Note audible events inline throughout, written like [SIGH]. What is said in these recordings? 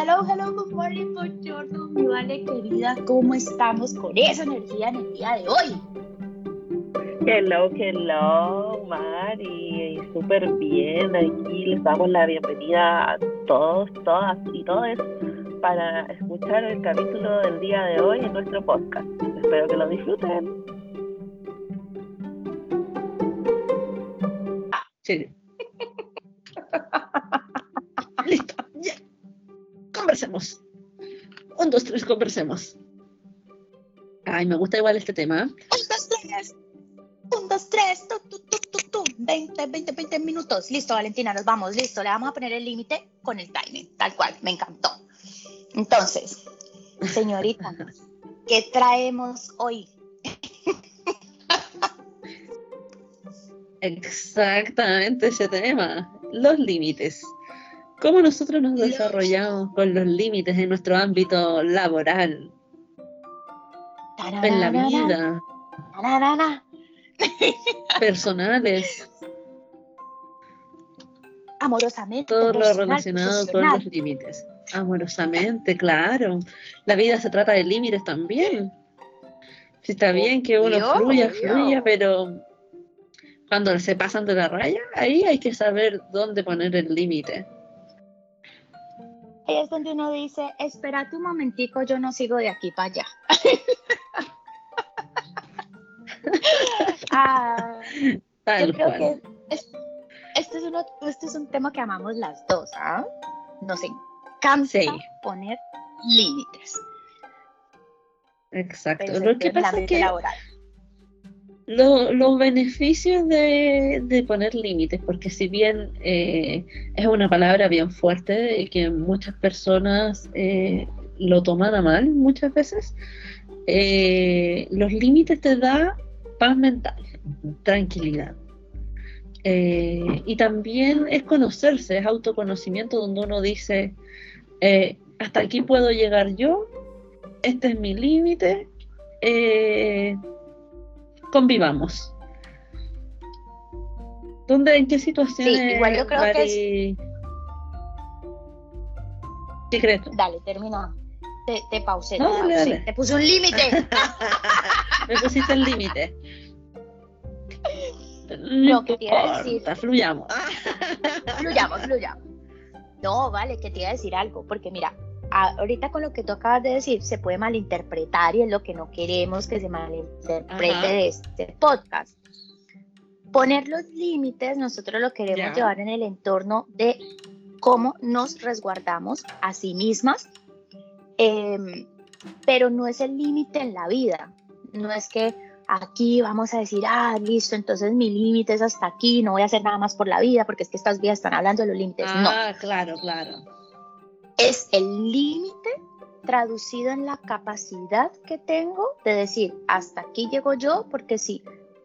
Hello, hello, good morning, buongiorno, mi vale querida, ¿cómo estamos con esa energía en el día de hoy? Hello, hello, Mari, súper bien, aquí les damos la bienvenida a todos, todas y todos para escuchar el capítulo del día de hoy en nuestro podcast. Espero que lo disfruten. Ah, sí. [LAUGHS] Conversemos. Un, dos, tres, conversemos. Ay, me gusta igual este tema. Un, dos, tres. Un, dos, tres. Tu, tu, tu, tu, 20, 20, 20 minutos. Listo, Valentina, nos vamos. Listo, le vamos a poner el límite con el timing. Tal cual, me encantó. Entonces, señorita, ¿qué traemos hoy? Exactamente ese tema, los límites. ¿Cómo nosotros nos desarrollamos con los límites en nuestro ámbito laboral? En la vida. Personales. Amorosamente. Todo lo relacionado con los límites. Amorosamente, claro. La vida se trata de límites también. Si está bien que uno fluya, fluya, pero cuando se pasan de la raya, ahí hay que saber dónde poner el límite. Ahí es donde uno dice, espérate un momentico, yo no sigo de aquí para allá. [LAUGHS] ah, yo creo que este, es uno, este es un tema que amamos las dos, ¿ah? Nos encanta poner límites. Exacto. Lo que pasa es que los beneficios de, poner límites, porque si bien eh, es una palabra bien fuerte y que muchas personas eh, lo toman a mal muchas veces, eh, los límites te da paz mental, tranquilidad. y también es conocerse, es autoconocimiento donde uno dice, hasta aquí puedo llegar yo, este es mi límite convivamos. ¿Dónde, en qué situaciones? Sí, igual yo creo que es... Secreto. Dale, termina. Te, te pausé. te, puse un límite. [LAUGHS] Me pusiste el límite. No, que te iba a decir. Fluyamos. fluyamos, fluyamos. No, vale, que te iba a decir algo, porque mira, ahorita con lo que tú acabas de decir se puede malinterpretar y es lo que no queremos que se malinterprete de este podcast. Poner los límites, nosotros lo queremos llevar en el entorno de cómo nos resguardamos a sí mismas, em, pero no es el límite en la vida, no es que aquí vamos a decir, ah, listo, entonces mi límite es hasta aquí, no voy a hacer nada más por la vida, porque es que estas vidas están hablando de los límites. no. Ah, claro, claro es el límite traducido en la capacidad que tengo de decir, hasta aquí llego yo, porque si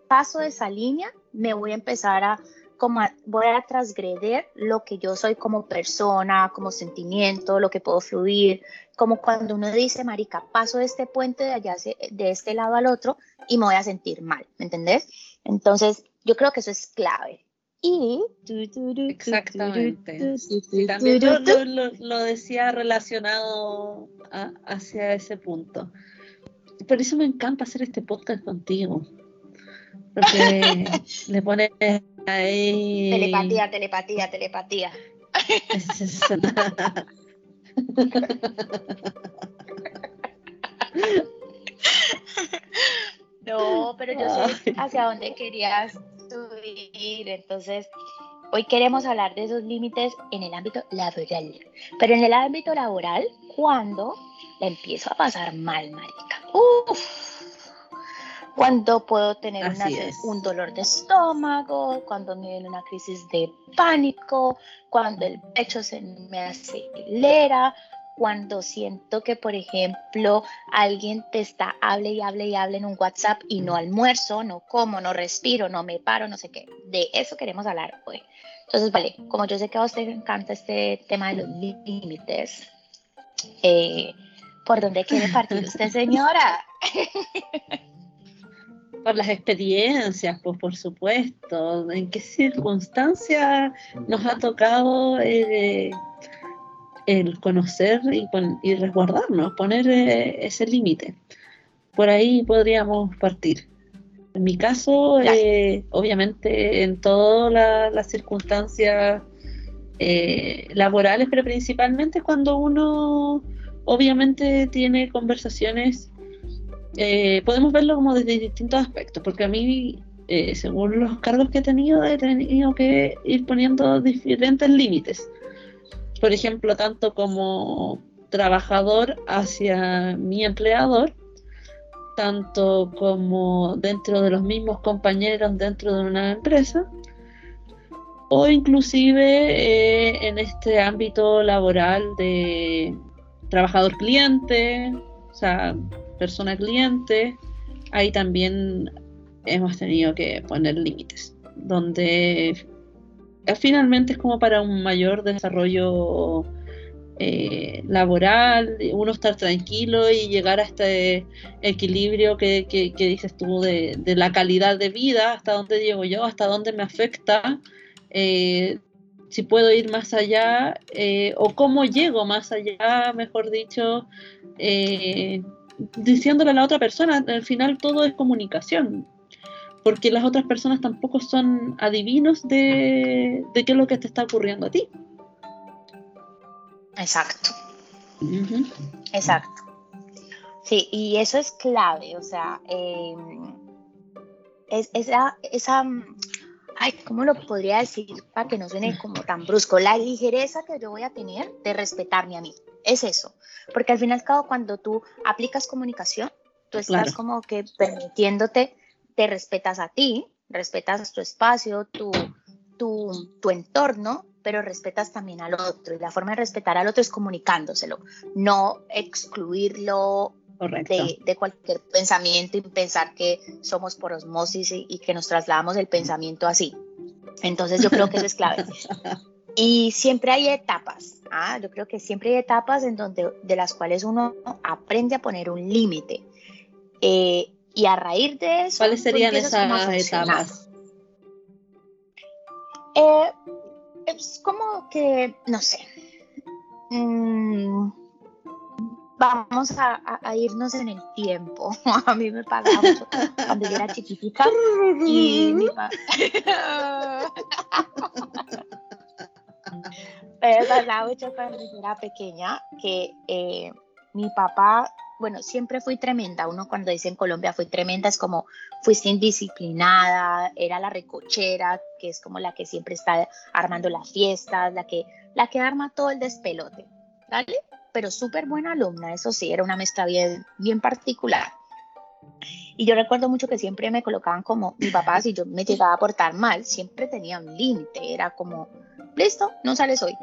paso esa línea, me voy a empezar a, como voy a transgreder lo que yo soy como persona, como sentimiento, lo que puedo fluir, como cuando uno dice, marica, paso de este puente de allá, de este lado al otro y me voy a sentir mal, ¿me entendés? Entonces, yo creo que eso es clave, y exactamente. también lo, decía relacionado hacia ese punto. Por eso me encanta hacer este podcast contigo. Porque [LAUGHS] le pones ahí telepatía telepatía telepatía. [LAUGHS] No pero yo sé hacia dónde querías entonces, hoy queremos hablar de esos límites en el ámbito laboral. Pero en el ámbito laboral, cuando la empiezo a pasar mal, marica. Cuando puedo tener un dolor de estómago, cuando me viene una crisis de pánico, cuando el pecho se me acelera, cuando siento que, por ejemplo, alguien te está, hable y hable y hable en un WhatsApp y no almuerzo, no como, no respiro, no me paro, no sé qué. De eso queremos hablar hoy. Entonces, vale, como yo sé que a usted le encanta este tema de los límites, eh, ¿por dónde quiere partir usted, señora? [LAUGHS] por las experiencias, pues por supuesto, en qué circunstancias nos ha tocado eh, el conocer y, resguardarnos, poner eh, ese límite. Por ahí podríamos partir. En mi caso, eh, obviamente en todas las circunstancias eh, laborales, pero principalmente cuando uno obviamente tiene conversaciones, podemos verlo como desde distintos aspectos, porque a mí, según los cargos que he tenido, he tenido que ir poniendo diferentes límites por ejemplo, tanto como trabajador hacia mi empleador, tanto como dentro de los mismos compañeros dentro de una empresa, o inclusive eh, en este ámbito laboral de trabajador cliente, o sea, persona cliente, ahí también hemos tenido que poner límites, donde finalmente es como para un mayor desarrollo eh, laboral, uno estar tranquilo y llegar a este equilibrio que, dices tú de, la calidad de vida, hasta dónde llego yo, hasta dónde me afecta, eh, si puedo ir más allá o cómo llego más allá, mejor dicho, diciéndole a la otra persona, al final todo es comunicación porque las otras personas tampoco son adivinos de, qué es lo que te está ocurriendo a ti. Exacto. Exacto. Sí, y eso es clave, o sea, em, es, esa, esa, ay, ¿cómo lo podría decir para que no suene como tan brusco? La ligereza que yo voy a tener de respetarme a mí, es eso, porque al fin y al cabo cuando tú aplicas comunicación, tú estás como que permitiéndote te respetas a ti, respetas tu espacio, tu, tu, entorno, pero respetas también al otro. Y la forma de respetar al otro es comunicándoselo, no excluirlo de, de, cualquier pensamiento y pensar que somos por osmosis y, que nos trasladamos el pensamiento así. Entonces yo creo que eso es clave. [LAUGHS] Y siempre hay etapas, ¿ah? yo creo que siempre hay etapas en donde, de las cuales uno aprende a poner un límite. Eh, y a raíz de eso... ¿Cuáles serían esas etapas? Eh, es como que, no sé, mm, vamos a, irnos en el tiempo. [LAUGHS] A mí me mucho cuando yo era chiquitita y mi [LAUGHS] me pasaba mucho cuando yo era pequeña que eh, mi papá bueno, siempre fui tremenda. Uno cuando dice en Colombia fui tremenda es como fuiste indisciplinada, era la recochera, que es como la que siempre está armando las fiestas, la que, la que arma todo el despelote, ¿vale? Pero súper buena alumna, eso sí, era una mezcla bien, bien particular. Y yo recuerdo mucho que siempre me colocaban como mi papá, si yo me llegaba a portar mal, siempre tenía un límite, era como, listo, no sales hoy.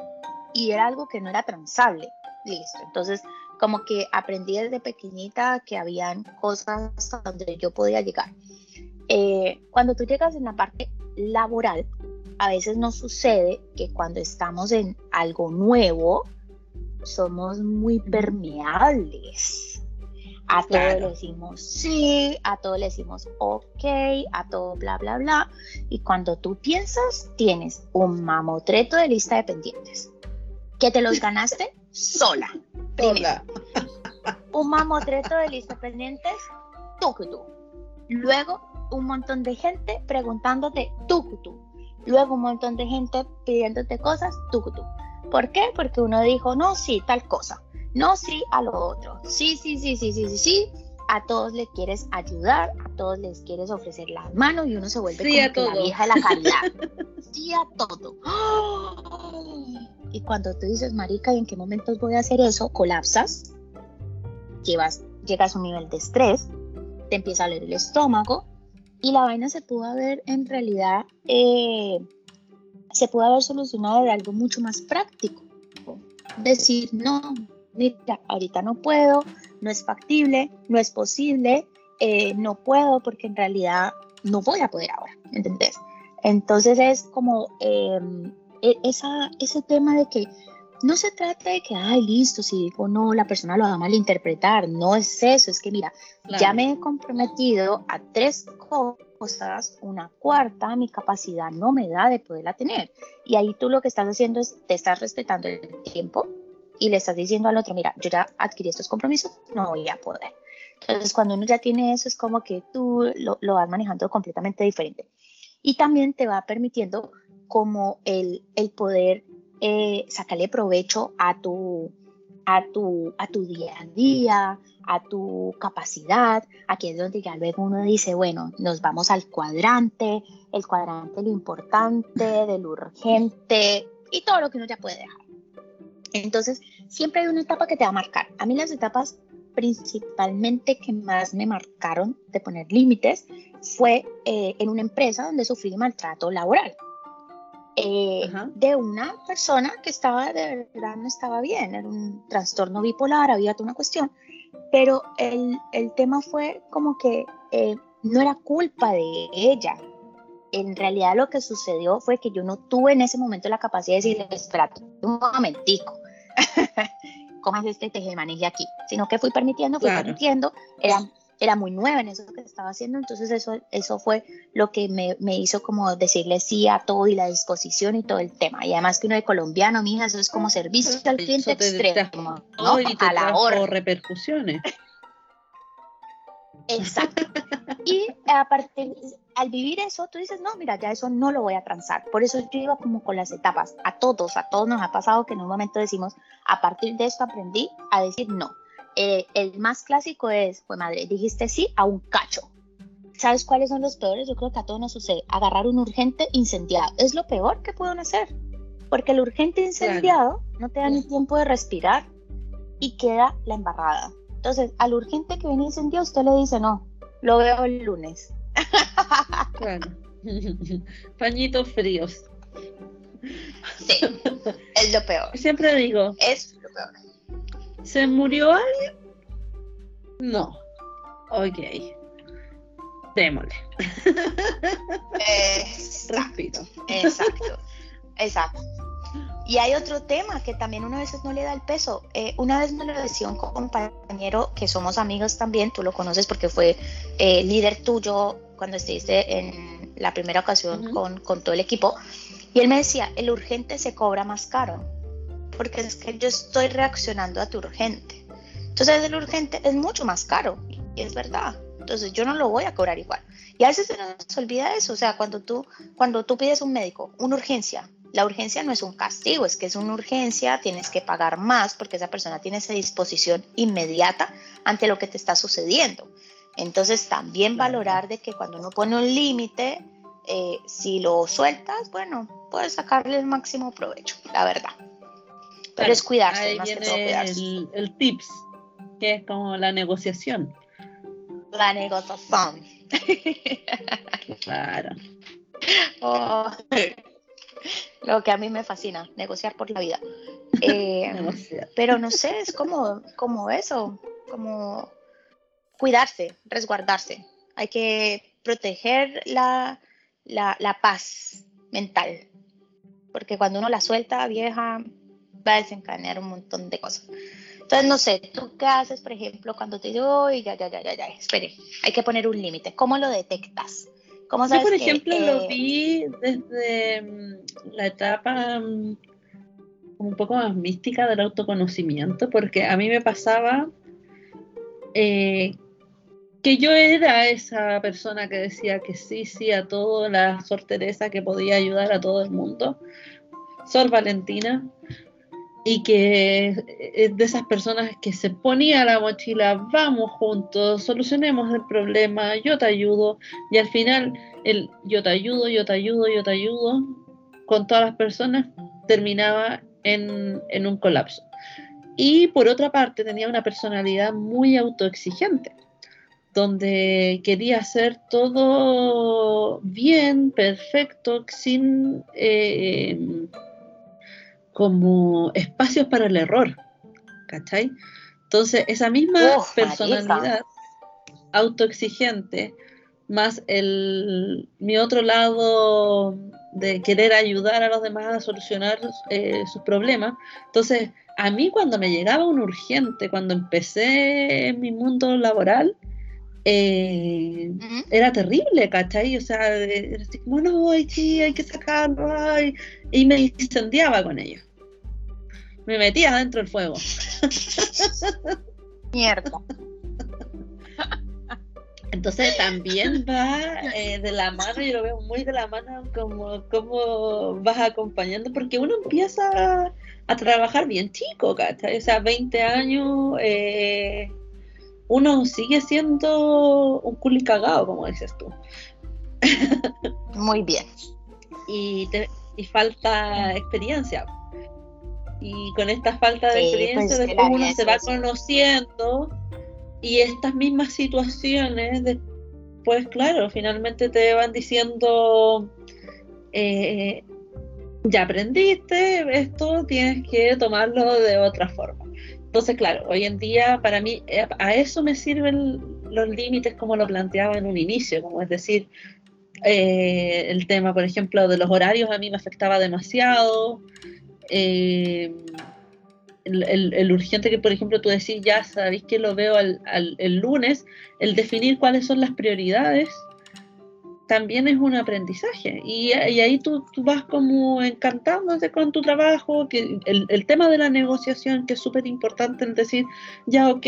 Y era algo que no era transable, listo. Entonces, como que aprendí desde pequeñita que habían cosas donde yo podía llegar. Eh, cuando tú llegas en la parte laboral, a veces nos sucede que cuando estamos en algo nuevo, somos muy permeables. A todo le decimos sí, a todo le decimos ok, a todo bla, bla, bla. Y cuando tú piensas, tienes un mamotreto de lista de pendientes. Que te los [LAUGHS] ganaste sola. Primero, [LAUGHS] un mamotreto de listas pendientes, tú tú. Luego, un montón de gente preguntándote tú tú. Luego, un montón de gente pidiéndote cosas tú tú. ¿Por qué? Porque uno dijo, no, sí, tal cosa. No, sí, a lo otro. Sí, sí, sí, sí, sí, sí, sí. A todos les quieres ayudar, a todos les quieres ofrecer la mano y uno se vuelve como la vieja de la caridad. [LAUGHS] sí a todo. Y cuando tú dices, marica, ¿y en qué momentos voy a hacer eso? Colapsas, llevas, llegas a un nivel de estrés, te empieza a leer el estómago y la vaina se pudo haber en realidad, eh, se pudo haber solucionado de algo mucho más práctico. Decir, no, mira, ahorita no puedo, no es factible, no es posible, eh, no puedo porque en realidad no voy a poder ahora, ¿entendés? Entonces es como em, e, esa, ese tema de que no se trata de que, ay, listo, si digo no, la persona lo va a malinterpretar. No es eso, es que mira, ya me he comprometido a tres cosas, una cuarta, mi capacidad no me da de poderla tener. Y ahí tú lo que estás haciendo es, te estás respetando el tiempo, y le estás diciendo al otro, mira, yo ya adquirí estos compromisos, no voy a poder. Entonces, cuando uno ya tiene eso, es como que tú lo, lo vas manejando completamente diferente. Y también te va permitiendo como el, el poder eh, sacarle provecho a tu, a, tu, a tu día a día, a tu capacidad. Aquí es donde ya luego uno dice, bueno, nos vamos al cuadrante, el cuadrante lo importante, de lo urgente y todo lo que uno ya puede dejar. Entonces, siempre hay una etapa que te va a marcar. A mí las etapas principalmente que más me marcaron de poner límites fue eh, en una empresa donde sufrí maltrato laboral. Eh, de una persona que estaba de verdad no estaba bien, era un trastorno bipolar, había toda una cuestión, pero el, el tema fue como que eh, no era culpa de ella. En realidad lo que sucedió fue que yo no tuve en ese momento la capacidad de decirle, espérate un momentico, [LAUGHS] ¿cómo es este tejemaneje aquí? Sino que fui permitiendo, fui permitiendo, era era muy nueva en eso que estaba haciendo, entonces eso, eso fue lo que me, me, hizo como decirle sí a todo y la disposición y todo el tema. Y además que uno de colombiano, mija, eso es como servicio al cliente extremo, ¿no? Y te a la hora. repercusiones. Exacto. Y aparte, al vivir eso, tú dices, no, mira, ya eso no lo voy a transar. Por eso yo iba como con las etapas. A todos, a todos nos ha pasado que en un momento decimos, a partir de esto aprendí a decir no eh, el más clásico es, pues madre, dijiste sí a un cacho. ¿Sabes cuáles son los peores? Yo creo que a todos nos sucede. Agarrar un urgente incendiado. Es lo peor que pueden hacer. Porque el urgente incendiado no te da ni tiempo de respirar y queda la embarrada. Entonces, al urgente que viene incendiado, usted le dice, no, lo veo el lunes. [LAUGHS] Claro. [LAUGHS] Pañitos fríos. Sí, es lo peor. Siempre digo. Es lo peor. ¿Se murió alguien? No. Ok. Démosle. Rápido. Exacto. Exacto. Y hay otro tema que también uno a veces no le da el peso. Eh, una vez me lo decía un compañero que somos amigos también, tú lo conoces porque fue eh, líder tuyo cuando estuviste en la primera ocasión con, con todo el equipo. Y él me decía, el urgente se cobra más caro porque es que yo estoy reaccionando a tu urgente. Entonces el urgente es mucho más caro y es verdad. Entonces yo no lo voy a cobrar igual. Y a veces se nos olvida eso, o sea, cuando tú, cuando tú pides un médico, una urgencia, la urgencia no es un castigo, es que es una urgencia, tienes que pagar más porque esa persona tiene esa disposición inmediata ante lo que te está sucediendo. Entonces también valorar de que cuando uno pone un límite, eh, si lo sueltas, bueno, puedes sacarle el máximo provecho, la verdad. Pero es cuidarse, ahí más viene que todo cuidarse. El, el tips, que es como la negociación. La negociación. [LAUGHS] Claro. Oh, lo que a mí me fascina, negociar por la vida. [LAUGHS] Eh, pero no sé, es como, como eso, como cuidarse, resguardarse. Hay que proteger la, la, la paz mental. Porque cuando uno la suelta, vieja, va a desencadenar un montón de cosas. Entonces, no sé, ¿tú qué haces, por ejemplo, cuando te digo, "Uy, ya, ya, ya, ya, ya, espere, hay que poner un límite? ¿Cómo lo detectas? ¿Cómo Yo, sabes por que, ejemplo, eh, lo vi desde mm, la etapa mm, un poco más mística del autoconocimiento, porque a mí me pasaba eh, que yo era esa persona que decía que sí, sí a todo, la Sor Teresa que podía ayudar a todo el mundo, Sor Valentina, y que es de esas personas que se ponía la mochila, vamos juntos, solucionemos el problema, yo te ayudo, y al final el yo te ayudo, yo te ayudo, yo te ayudo, con todas las personas, terminaba en, en un colapso. Y por otra parte tenía una personalidad muy autoexigente, donde quería hacer todo bien, perfecto, sin... eh, como espacios para el error, ¿cachai? Entonces, esa misma Uf, personalidad autoexigente, más el, mi otro lado de querer ayudar a los demás a solucionar eh, sus problemas, entonces, a mí cuando me llegaba un urgente, cuando empecé en mi mundo laboral, eh, era terrible, ¿cachai? O sea, era así como, no, ay, sí, hay que sacarlo, ay, y me incendiaba con ello. me metía dentro del fuego. [LAUGHS] Mierda. [LAUGHS] Entonces también va eh, de la mano, yo lo veo muy de la mano como, como vas acompañando, porque uno empieza a, trabajar bien chico, ¿cachai? O sea, 20 años, eh, uno sigue siendo un culi cagado, como dices tú. Muy bien. y, y falta experiencia. Y con esta falta de experiencia, pues, después uno se va conociendo y estas mismas situaciones, después, claro, finalmente te van diciendo, eh, ya aprendiste esto, tienes que tomarlo de otra forma. Entonces, claro, hoy en día para mí eh, a eso me sirven los límites como lo planteaba en un inicio, como es decir, eh, el tema, por ejemplo, de los horarios a mí me afectaba demasiado. Eh, el, urgente que, por ejemplo, tú decís, ya sabéis que lo veo el lunes, el definir cuáles son las prioridades también es un aprendizaje. Y, ahí tú, vas como encantándote con tu trabajo, que el, tema de la negociación, que es súper importante, en decir, ya, ok,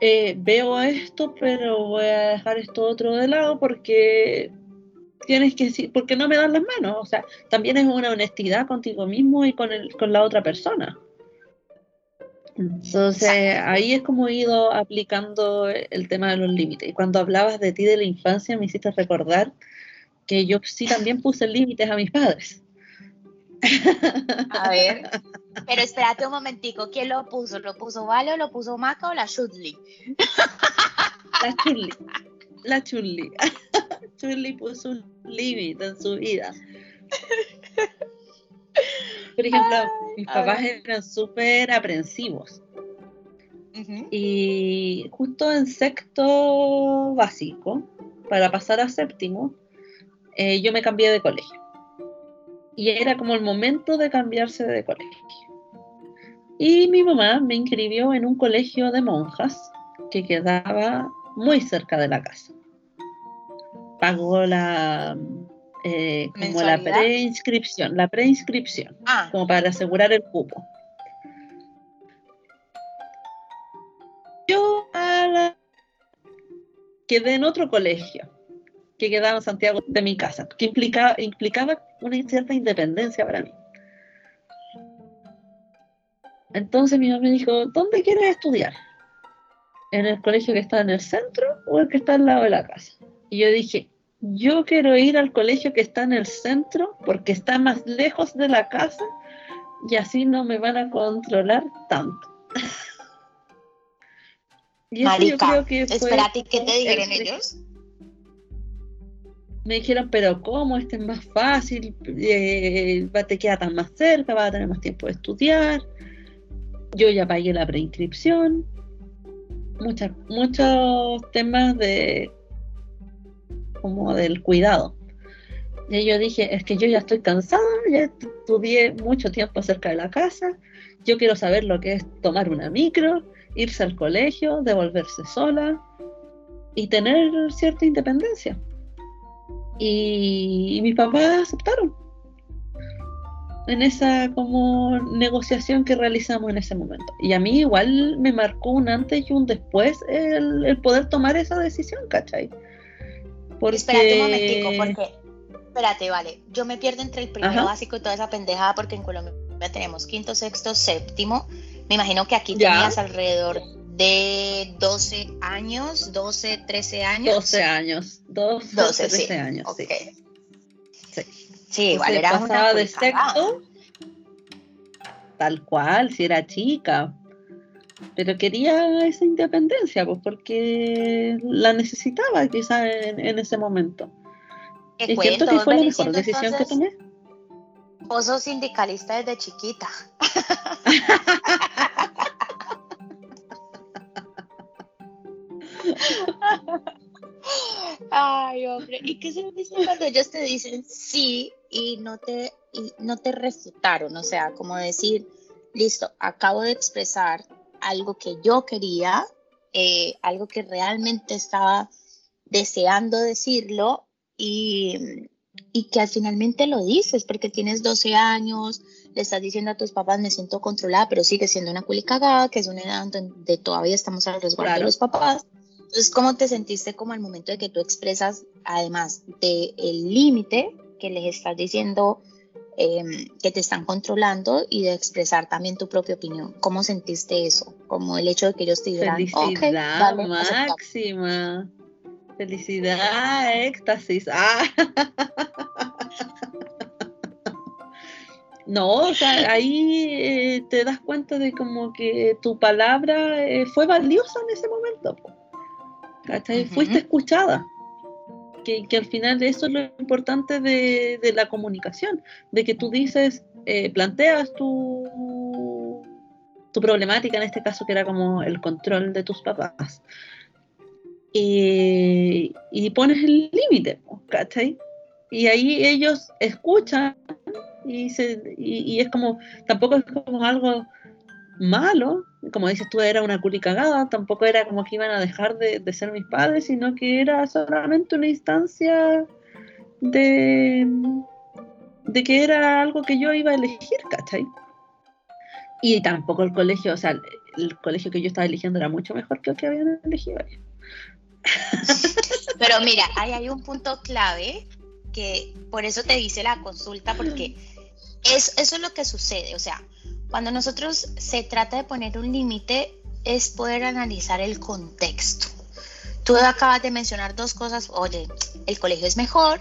eh, veo esto, pero voy a dejar esto otro de lado porque tienes que decir, porque no me dan las manos. O sea, también es una honestidad contigo mismo y con, el, con la otra persona. Entonces ahí es como he ido aplicando el tema de los límites. Y cuando hablabas de ti de la infancia me hiciste recordar que yo sí también puse límites a mis padres. A ver, pero espérate un momentico, ¿quién lo puso? ¿Lo puso Vale o lo puso Maca o la Chudli? La Chudli. La Chudli. [LAUGHS] Chudli puso un límite en su vida. Por ejemplo, mis papás eran súper aprensivos. Y justo en sexto básico, para pasar a séptimo, eh, yo me cambié de colegio. Y era como el momento de cambiarse de colegio. Y mi mamá me inscribió en un colegio de monjas que quedaba muy cerca de la casa. Pagó la, eh, como la preinscripción, la preinscripción, ah. como para asegurar el cupo. Yo quedé en otro colegio que quedaba en Santiago de mi casa, que implicaba, implicaba una cierta independencia para mí. Entonces mi mamá me dijo, ¿dónde quieres estudiar? ¿En el colegio que está en el centro o el que está al lado de la casa? Y yo dije, yo quiero ir al colegio que está en el centro porque está más lejos de la casa y así no me van a controlar tanto. [LAUGHS] y eso yo creo que espérate, ¿qué te dijeron ellos? Me dijeron, pero ¿cómo? Este es más fácil, eh, te queda tan más cerca, vas a tener más tiempo de estudiar. Yo ya pagué la preinscripción. muchos temas de como del cuidado. Y yo dije, es que yo ya estoy cansada, ya estudié mucho tiempo cerca de la casa, yo quiero saber lo que es tomar una micro, irse al colegio, devolverse sola y tener cierta independencia. Y, mis papás aceptaron en esa como negociación que realizamos en ese momento. Y a mí igual me marcó un antes y un después el, el poder tomar esa decisión, ¿cachai? Espérate un momentico, porque. Espérate, vale. Yo me pierdo entre el primero básico y toda esa pendejada, porque en Colombia tenemos quinto, sexto, séptimo. Me imagino que aquí tenías alrededor de 12 años, 12, 13 años. 12 años, 12, 12 13 años. Sí. Sí, sí igual era una de sexto, tal cual, si era chica pero quería esa independencia, pues porque la necesitaba quizás en, ese momento. ¿Y siento que fue la mejor decisión que tomé. Vos sos sindicalista desde chiquita. [LAUGHS] Ay, hombre. ¿Y qué se dice cuando ellos te dicen sí y no te, y no te refutaron? O sea, como decir, listo, acabo de expresar algo que yo quería, eh, algo que realmente estaba deseando decirlo y, y que finalmente lo dices porque tienes 12 años, le estás diciendo a tus papás, me siento controlada, pero sigue siendo una culicagada, que es una edad donde todavía estamos al resguardo de los papás. Entonces, ¿cómo te sentiste como al momento de que tú expresas, además del el límite que les estás diciendo em, que te están controlando y de expresar también tu propia opinión? ¿Cómo sentiste eso? Como el hecho de que ellos te dijeran, Felicidad máxima. Felicidad, éxtasis. Ah. [LAUGHS] No, o sea, ahí eh, te das cuenta de como que tu palabra eh, fue valiosa en ese momento. Fuiste escuchada. Que, al final eso es lo importante de, la comunicación, de que tú dices, eh, planteas tu, tu problemática, en este caso que era como el control de tus papás, y, y pones el límite, ¿cachai? Y ahí ellos escuchan y, se, y, es como, tampoco es como algo malo, como dices tú, era una cagada tampoco era como que iban a dejar de, ser mis padres, sino que era solamente una instancia de, de que era algo que yo iba a elegir, ¿cachai? Y tampoco el colegio, o sea, el, colegio que yo estaba eligiendo era mucho mejor que el que habían elegido Pero mira, ahí hay un punto clave que por eso te dice la consulta, porque es, eso es lo que sucede. O sea, cuando nosotros se trata de poner un límite, es poder analizar el contexto. Tú acabas de mencionar dos cosas. Oye, el colegio es mejor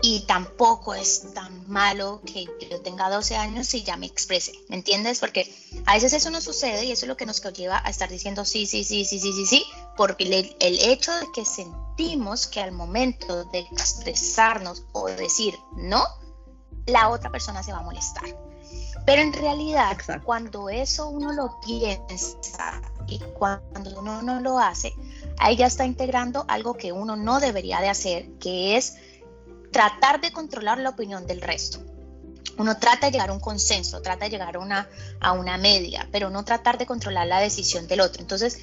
y tampoco es tan malo que yo tenga 12 años y ya me exprese. ¿Me entiendes? Porque a veces eso no sucede y eso es lo que nos lleva a estar diciendo sí, sí, sí, sí, sí, sí, sí, porque el, el hecho de que sentimos que al momento de expresarnos o decir no, la otra persona se va a molestar. Pero en realidad, cuando eso uno lo piensa y cuando uno no lo hace, ahí ya está integrando algo que uno no debería de hacer, que es tratar de controlar la opinión del resto. Uno trata de llegar a un consenso, trata de llegar a una, a una media, pero no tratar de controlar la decisión del otro. Entonces,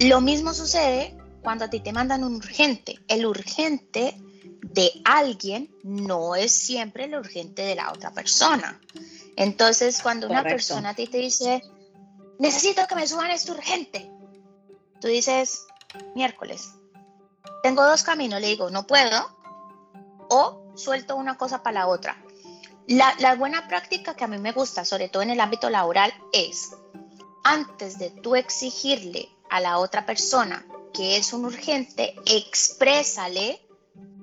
lo mismo sucede cuando a ti te mandan un urgente. El urgente de alguien no es siempre lo urgente de la otra persona. Entonces, cuando una persona a ti te dice, necesito que me suban esto urgente, tú dices, miércoles, tengo dos caminos, le digo, no puedo, o suelto una cosa para la otra. La, la buena práctica que a mí me gusta, sobre todo en el ámbito laboral, es, antes de tú exigirle a la otra persona que es un urgente, exprésale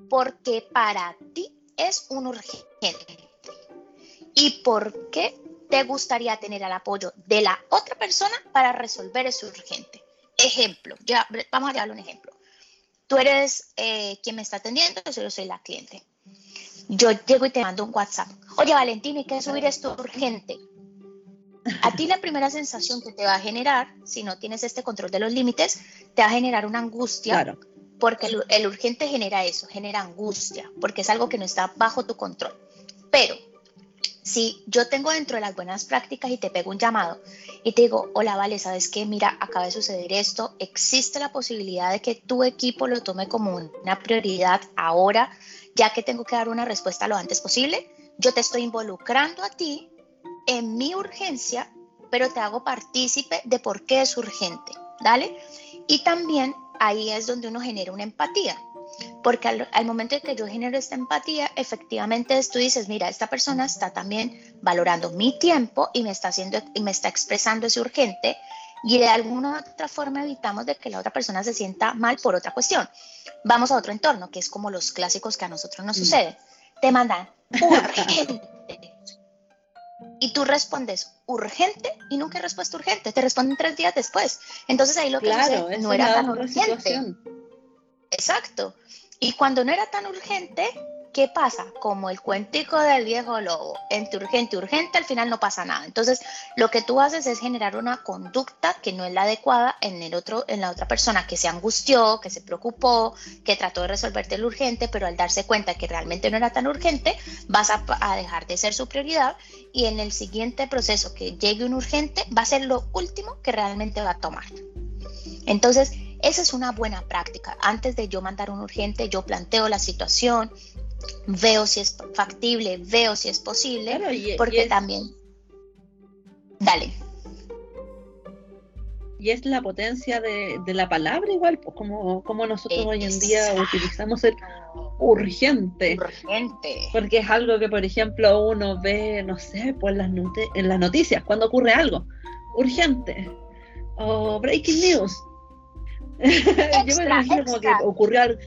porque para ti es un urgente y por qué te gustaría tener el apoyo de la otra persona para resolver ese urgente. Ejemplo, ya vamos a darle un ejemplo. Tú eres eh, quien me está atendiendo, yo soy la cliente. Yo llego y te mando un WhatsApp. Oye, Valentina, ¿y qué subir esto urgente? A ti la primera sensación que te va a generar, si no tienes este control de los límites, te va a generar una angustia claro porque el, urgente genera eso, genera angustia, porque es algo que no está bajo tu control. Pero si yo tengo dentro de las buenas prácticas y te pego un llamado y te digo, hola, vale, ¿sabes qué? Mira, acaba de suceder esto, existe la posibilidad de que tu equipo lo tome como una prioridad ahora, ya que tengo que dar una respuesta lo antes posible. Yo te estoy involucrando a ti en mi urgencia, pero te hago partícipe de por qué es urgente, ¿dale? Y también ahí es donde uno genera una empatía. Porque al, momento de que yo genero esta empatía, efectivamente tú dices, mira, esta persona está también valorando mi tiempo y me está haciendo y me está expresando ese urgente y de alguna otra forma evitamos de que la otra persona se sienta mal por otra cuestión. Vamos a otro entorno, que es como los clásicos que a nosotros nos mm. sucede. Te mandan urgente. y tú respondes urgente y nunca hay respuesta urgente, te responden tres días después. Entonces ahí lo que claro, no era tan urgente. Exacto. Y cuando no era tan urgente, ¿qué pasa? Como el cuentico del viejo lobo, entre urgente urgente, al final no pasa nada. Entonces, lo que tú haces es generar una conducta que no es la adecuada en el otro, en la otra persona que se angustió, que se preocupó, que trató de resolverte el urgente, pero al darse cuenta que realmente no era tan urgente, vas a, a dejar de ser su prioridad y en el siguiente proceso que llegue un urgente va a ser lo último que realmente va a tomar. Entonces, esa es una buena práctica. Antes de yo mandar un urgente, yo planteo la situación, veo si es factible, veo si es posible, porque también... Dale. Y es la potencia de, la palabra igual, pues como, como nosotros hoy en día utilizamos el urgente. Urgente. Porque es algo que, por ejemplo, uno ve, no sé, pues las en las noticias, cuando ocurre algo. Urgente. O breaking news. Yo me imagino como que ocurrió algo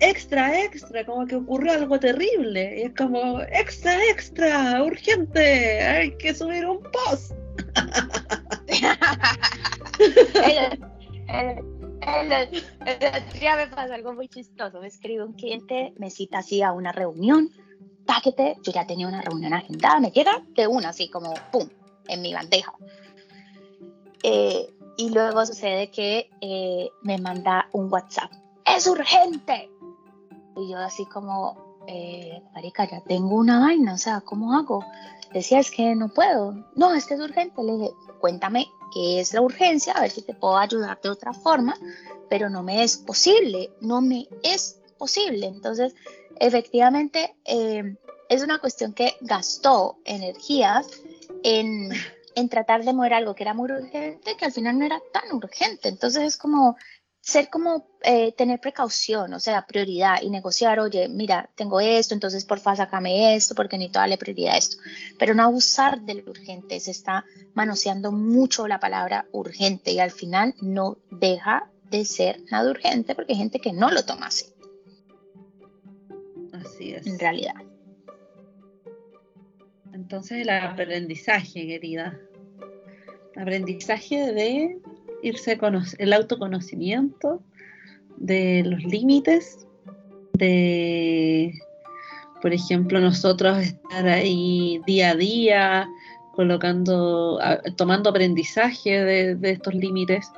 extra, extra, como que ocurrió algo terrible. Y es como, extra, extra, urgente, hay que subir un post. [LAUGHS] el, día me pasa algo muy chistoso. Me escribe un cliente, me cita así a una reunión. Páquete, yo ya tenía una reunión agendada, me llega de una, así como pum, en mi bandeja. Eh, y luego sucede que eh, me manda un WhatsApp. ¡Es urgente! Y yo así como, eh, marica, ya tengo una vaina, o sea, ¿cómo hago? Decía, es que no puedo. No, es que es urgente. Le dije, cuéntame qué es la urgencia, a ver si te puedo ayudar de otra forma, pero no me es posible, no me es posible. Entonces, efectivamente, eh, es una cuestión que gastó energías en, en tratar de mover algo que era muy urgente, que al final no era tan urgente. Entonces, es como ser como eh, tener precaución, o sea, prioridad y negociar, oye, mira, tengo esto, entonces porfa, sácame esto porque necesito darle prioridad a esto. Pero no abusar del urgente, se está manoseando mucho la palabra urgente y al final no deja de ser nada urgente porque hay gente que no lo toma así. Así es. En realidad. Entonces el aprendizaje, querida. Aprendizaje de irse el autoconocimiento de los límites, de, por ejemplo, nosotros estar ahí día a día, colocando, tomando aprendizaje de, estos límites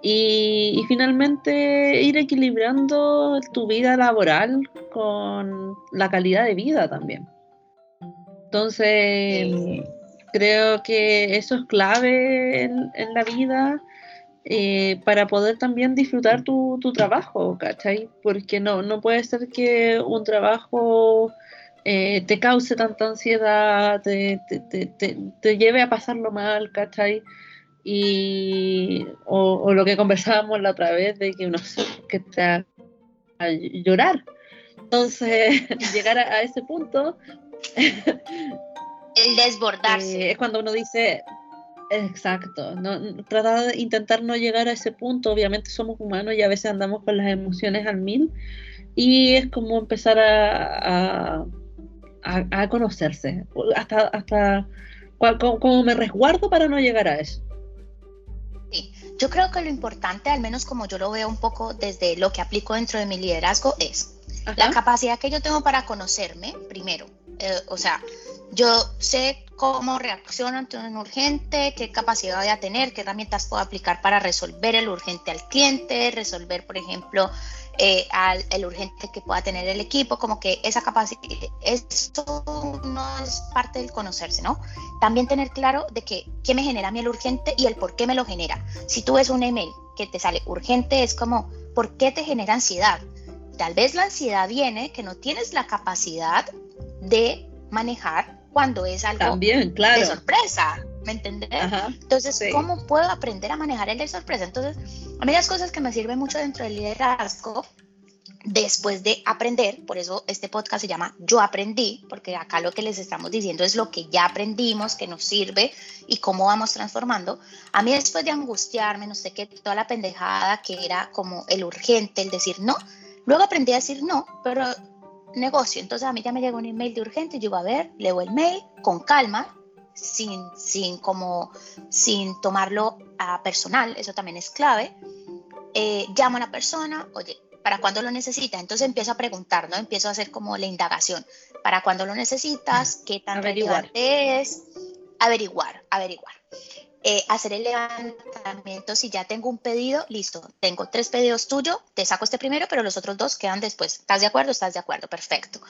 y, finalmente ir equilibrando tu vida laboral con la calidad de vida también. Entonces, creo que eso es clave en la vida eh, para poder también disfrutar tu, tu, trabajo, ¿cachai? Porque no, no puede ser que un trabajo eh, te cause tanta ansiedad, te, te, te, te, lleve a pasarlo mal, ¿cachai? Y, o, lo que conversábamos la otra vez de que uno que te a llorar. Entonces, [LAUGHS] llegar a, ese punto... [LAUGHS] El desbordarse. Eh, es cuando uno dice, Exacto, no, tratar de intentar no llegar a ese punto, obviamente somos humanos y a veces andamos con las emociones al mil y es como empezar a, a, conocerse, hasta, hasta como, me resguardo para no llegar a eso. Sí, yo creo que lo importante, al menos como yo lo veo un poco desde lo que aplico dentro de mi liderazgo, es la capacidad que yo tengo para conocerme primero, eh, o sea, yo sé cómo reacciona ante un urgente, qué capacidad voy a tener, qué herramientas puedo aplicar para resolver el urgente al cliente, resolver, por ejemplo, eh, al, el urgente que pueda tener el equipo, como que esa capacidad, eso no es parte del conocerse, ¿no? También tener claro de que qué me genera a mí el urgente y el por qué me lo genera. Si tú ves un email que te sale urgente, es como, ¿por qué te genera ansiedad? Tal vez la ansiedad viene que no tienes la capacidad de manejar cuando es algo de sorpresa, ¿me entendés? Entonces, ¿cómo puedo aprender a manejar el de sorpresa? Entonces, a mí las cosas que me sirven mucho dentro del liderazgo, después de aprender, por eso este podcast se llama Yo aprendí, porque acá lo que les estamos diciendo es lo que ya aprendimos, que nos sirve y cómo vamos transformando. A mí después de angustiarme, no sé qué, toda la pendejada que era como el urgente, el decir no, luego aprendí a decir no, pero negocio. Entonces a mí ya me llegó un email de urgente, yo iba a ver, leo el mail con calma, sin, sin, como, sin tomarlo a personal, eso también es clave. Eh, llamo a la persona, oye, ¿para cuándo lo necesitas? Entonces empiezo a preguntar, ¿no? Empiezo a hacer como la indagación. ¿Para cuándo lo necesitas? ¿Qué tan relevante es? Averiguar, averiguar. Eh, hacer el levantamiento, si ya tengo un pedido, listo, tengo tres pedidos tuyos, te saco este primero, pero los otros dos quedan después. ¿Estás de acuerdo? ¿Estás de acuerdo? Perfecto.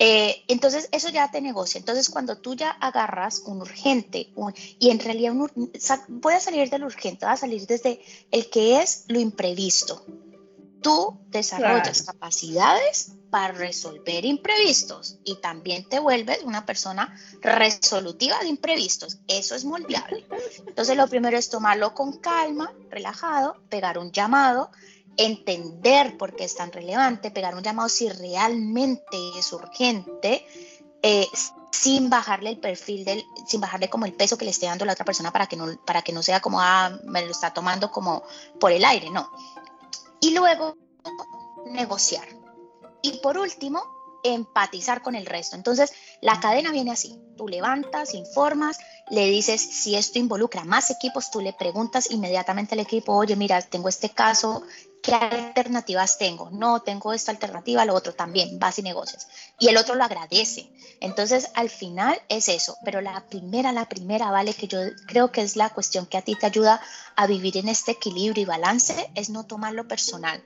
Eh, entonces, eso ya te negocia. Entonces, cuando tú ya agarras un urgente y en realidad un, voy a salir del urgente, va a salir desde el que es lo imprevisto. Tú desarrollas capacidades para resolver imprevistos y también te vuelves una persona resolutiva de imprevistos. Eso es moldeable. Entonces lo primero es tomarlo con calma, relajado, pegar un llamado, entender por qué es tan relevante, pegar un llamado si realmente es urgente, eh, sin bajarle el perfil del, sin bajarle como el peso que le esté dando la otra persona para que no, para que no sea como, ah, me lo está tomando como por el aire, no. Y luego negociar. Y por último, empatizar con el resto. Entonces, la cadena viene así. Tú levantas, informas, le dices si esto involucra más equipos, tú le preguntas inmediatamente al equipo, oye, mira, tengo este caso, ¿qué alternativas tengo? No, tengo esta alternativa, lo otro también, vas y negocias. Y el otro lo agradece. Entonces, al final es eso, pero la primera, la primera, vale, que yo creo que es la cuestión que a ti te ayuda a vivir en este equilibrio y balance, es no tomarlo personal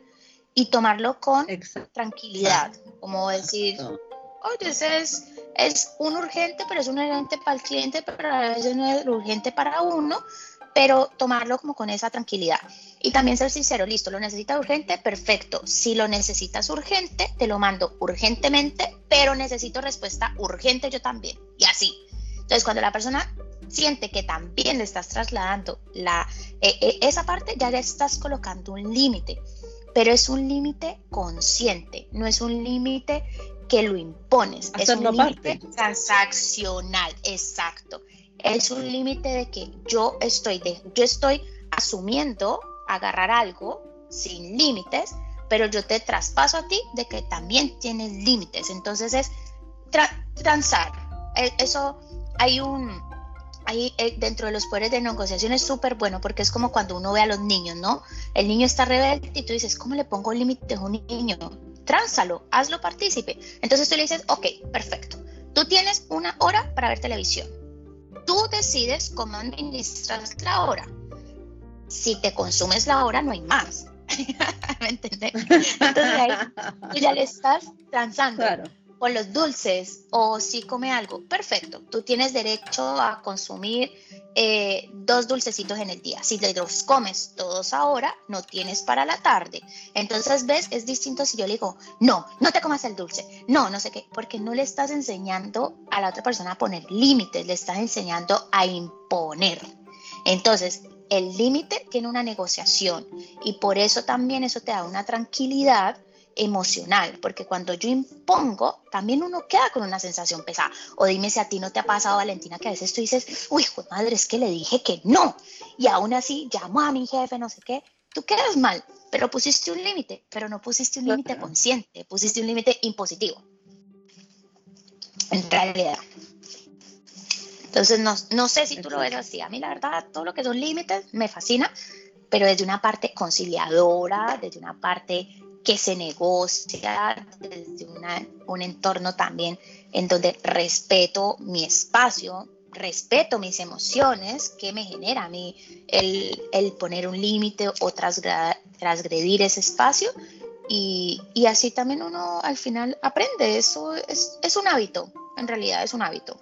y tomarlo con tranquilidad, como decir, oye, ese es, es un urgente, pero es un urgente para el cliente, pero a veces no es urgente para uno, pero tomarlo como con esa tranquilidad. Y también ser sincero, listo, lo necesitas urgente, perfecto. Si lo necesitas urgente, te lo mando urgentemente, pero necesito respuesta urgente yo también. Y así. Entonces, cuando la persona siente que también le estás trasladando la, eh, eh, esa parte, ya le estás colocando un límite pero es un límite consciente, no es un límite que lo impones, es un límite transaccional, exacto. Es un límite de que yo estoy, de, yo estoy asumiendo agarrar algo sin límites, pero yo te traspaso a ti de que también tienes límites. Entonces es transar. E, eso hay un, ahí eh, dentro de los poderes de negociación es súper bueno porque es como cuando uno ve a los niños, ¿no? El niño está rebelde y tú dices, ¿cómo le pongo límites a un niño? Tránzalo, hazlo partícipe. Entonces tú le dices, ok, perfecto. Tú tienes una hora para ver televisión. Tú decides cómo administras la hora. Si te consumes la hora, no hay más. [LAUGHS] ¿Me entiendes? Entonces ahí tú ya le estás transando. Claro con los dulces o si come algo, perfecto, tú tienes derecho a consumir eh, dos dulcecitos en el día. Si los comes todos ahora, no tienes para la tarde. Entonces, ¿ves? Es distinto si yo le digo, no, no te comas el dulce, no, no sé qué, porque no le estás enseñando a la otra persona a poner límites, le estás enseñando a imponer. Entonces, el límite tiene una negociación y por eso también eso te da una tranquilidad emocional, porque cuando yo impongo, también uno queda con una sensación pesada. O dime si a ti no te ha pasado, Valentina, que a veces tú dices, uy, madre, es que le dije que no. Y aún así llamó a mi jefe, no sé qué. Tú quedas mal, pero pusiste un límite, pero no pusiste un límite consciente, pusiste un límite impositivo. En realidad. Entonces, no, no sé si tú lo ves así. A mí, la verdad, todo lo que son límites me fascina, pero desde una parte conciliadora, desde una parte que se negocia desde un entorno también en donde respeto mi espacio, respeto mis emociones, que me genera a mí el, poner un límite o transgredir ese espacio. Y, así también uno al final aprende, eso es, es un hábito, en realidad es un hábito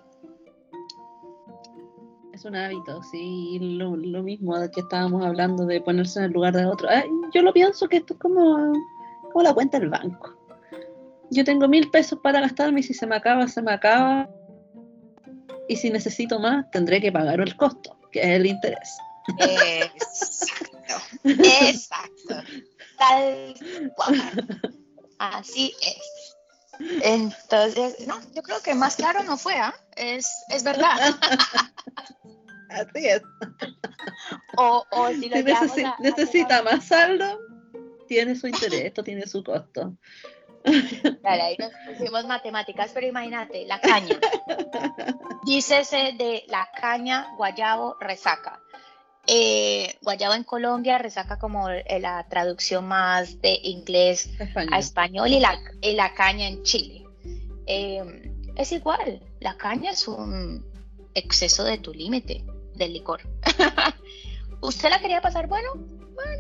es un hábito, sí, lo, lo, mismo que estábamos hablando de ponerse en el lugar de otro. yo lo pienso que esto es como o la cuenta del banco. Yo tengo mil pesos para gastarme y si se me acaba, se me acaba. Y si necesito más, tendré que pagar el costo, que es el interés. Exacto. Exacto. Tal cual. Así es. Entonces, no, yo creo que más claro no fue, ¿ah? es, es verdad. [LAUGHS] Así es. O, o si, lo necesita más saldo, tiene su interés, esto tiene su costo. Dale, ahí nos pusimos matemáticas, pero imagínate, la caña. Dícese de la caña, guayabo, resaca. Eh, guayabo en Colombia, resaca como la traducción más de inglés a español y la, la caña en Chile. Eh, es igual, la caña es un exceso de tu límite del licor. [LAUGHS] ¿Usted la quería pasar bueno?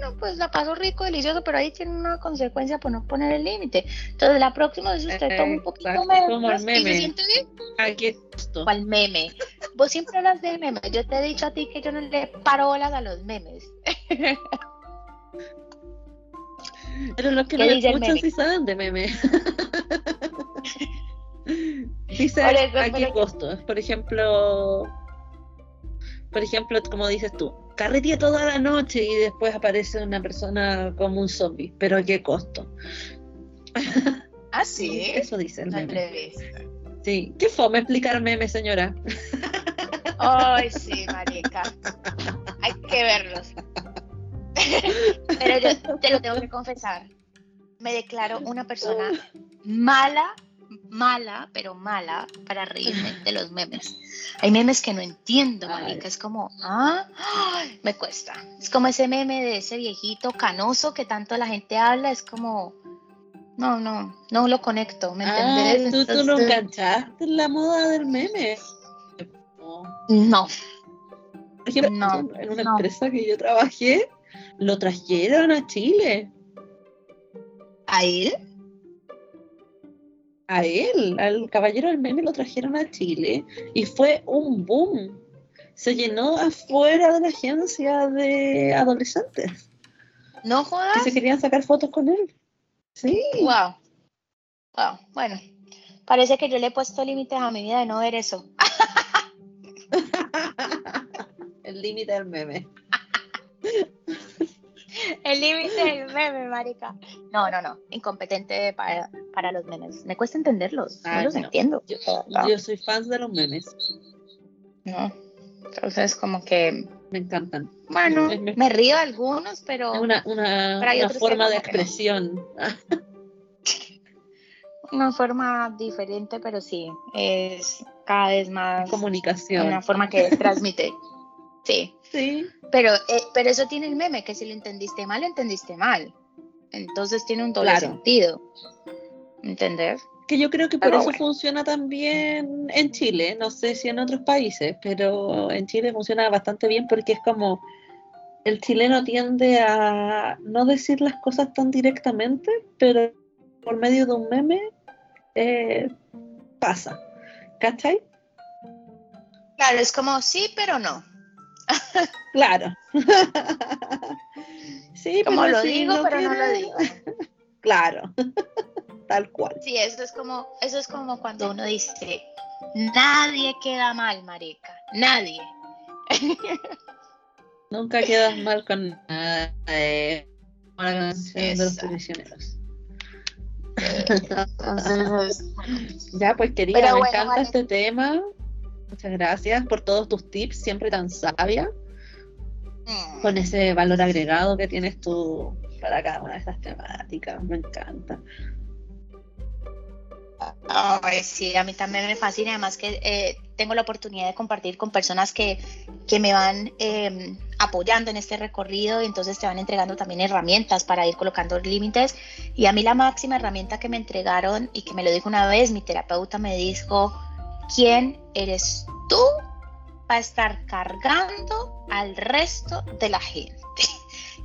Bueno, pues la paso rico, delicioso, pero ahí tiene una consecuencia por no poner el límite. Entonces, la próxima vez usted toma un poquito menos y se siente bien. Aquí ¿Cuál meme? Vos siempre hablas de memes. Yo te he dicho a ti que yo no le paro bolas a los memes. Pero los que no escuchan sí saben de meme. [LAUGHS] Dice a qué costo. Por ejemplo, por ejemplo, como dices tú, carreteé toda la noche y después aparece una persona como un zombie. Pero a qué costo. Ah, sí. Eso dice el meme. Sí. ¿Qué fome explicar meme, señora? Ay, sí, marica. Hay que verlos. Pero yo te lo tengo que confesar. Me declaro una persona mala, mala, pero mala para reírme de los memes. Hay memes que no entiendo, marica. Es como, ah, me cuesta. Es como ese meme de ese viejito canoso que tanto la gente habla. Es como, no, no, no lo conecto. ¿Me ah, ¿tú, tú no enganchaste la moda del meme. No. Por ejemplo, en una empresa que yo trabajé, lo trajeron a Chile. ¿A él? A él, al caballero del meme lo trajeron a Chile y fue un boom. Se llenó afuera de la agencia de adolescentes. No jodas. Que se querían sacar fotos con él. Sí. Wow. Wow. Bueno, parece que yo le he puesto límites a mi vida de no ver eso. [LAUGHS] El límite del meme. [LAUGHS] El límite del meme, marica. No, no, no. Incompetente para, para los memes. Me cuesta entenderlos. no los entiendo. Yo, soy fan de los memes. No. Entonces, como que. Me encantan. Bueno, me, río de algunos, pero. Una, una, una forma de expresión. [LAUGHS] una forma diferente, pero sí. Es cada vez más. Comunicación. Una forma que transmite. [LAUGHS] Sí. Sí. Pero, eh, pero eso tiene el meme, que si lo entendiste mal, lo entendiste mal. Entonces tiene un doble sentido. ¿Entender? Que yo creo que por eso funciona también en Chile, no sé si en otros países, pero en Chile funciona bastante bien porque es como el chileno tiende a no decir las cosas tan directamente, pero por medio de un meme eh, pasa. ¿Cachai? Claro, es como sí, pero no. [LAUGHS] claro. [LAUGHS] sí, como lo digo, pero no lo digo. [LAUGHS] claro. Tal cual. Sí, eso es como, eso es como cuando uno dice, nadie queda mal, marica, nadie. Nunca quedas mal con nadie. de los prisioneros. ya, pues querida, me encanta este tema. Muchas gracias por todos tus tips, siempre tan sabia, mm. con ese valor agregado que tienes tú para cada una de estas temáticas. Me encanta. sí, a mí también me fascina, además que eh, tengo la oportunidad de compartir con personas que, que me van em, apoyando en este recorrido y entonces te van entregando también herramientas para ir colocando límites. Y a mí la máxima herramienta que me entregaron y que me lo dijo una vez, mi terapeuta me dijo, ¿quién eres tú para estar cargando al resto de la gente?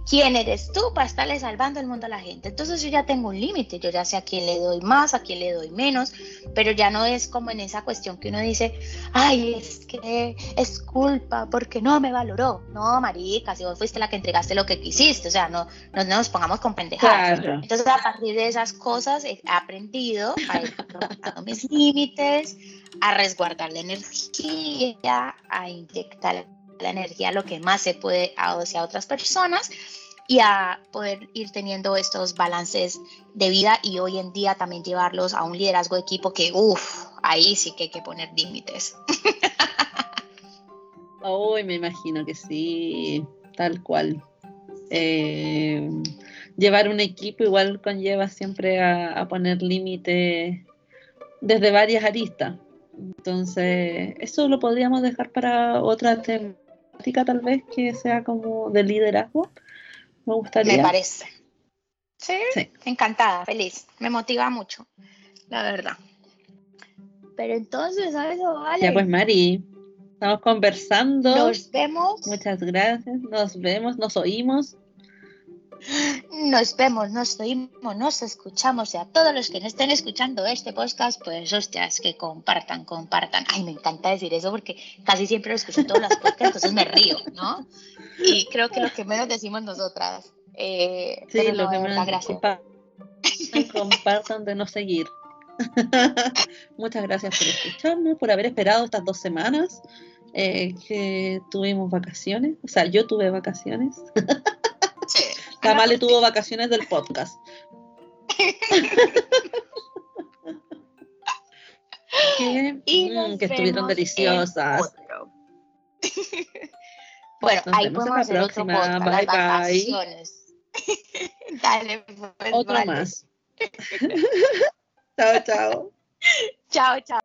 ¿Quién eres tú para estarle salvando el mundo a la gente? Entonces yo ya tengo un límite, yo ya sé a quién le doy más, a quién le doy menos, pero ya no es como en esa cuestión que uno dice, ay, es que es culpa porque no me valoró. No, marica, si vos fuiste la que entregaste lo que quisiste, o sea, no, no, nos pongamos con pendejadas. Entonces a partir de esas cosas he aprendido a ir mis límites, a resguardar la energía, a inyectar la energía lo que más se puede hacia otras personas y a poder ir teniendo estos balances de vida y hoy en día también llevarlos a un liderazgo de equipo que, uff, ahí sí que hay que poner límites. Uy, me imagino que sí, tal cual. Eh, llevar un equipo igual conlleva siempre a, a poner límites desde varias aristas. Entonces, eso lo podríamos dejar para otra temática tal vez que sea como de liderazgo me gustaría. Me parece. Sí, encantada, feliz. Me motiva mucho, la verdad. Pero entonces, ¿sabes? Vale. Ya pues, Mari, estamos conversando. Nos vemos. Muchas gracias. Nos vemos, nos oímos. Nos vemos, nos oímos, nos escuchamos y a todos los que no estén escuchando este podcast, pues hostias, que compartan, compartan. Ay, me encanta decir eso porque casi siempre lo escucho todas las podcasts, entonces me río, ¿no? Y creo que lo que menos decimos nosotras. Eh, Sí, pero lo no, que de me verdad, gracias. compa- compartan de no seguir. [LAUGHS] Muchas gracias por escucharnos, por haber esperado estas dos semanas eh, que tuvimos vacaciones. O sea, yo tuve vacaciones. [LAUGHS] [LAUGHS] Sí. Tamale tuvo vacaciones del podcast. [LAUGHS] que, Y mm, nos que estuvieron deliciosas. [LAUGHS] bueno, Nos ahí vemos en podemos la hacer otro próxima. podcast, Bye, las bye. vacaciones. Dale, pues, Otro vale. más. chao, chao. Chao, chao.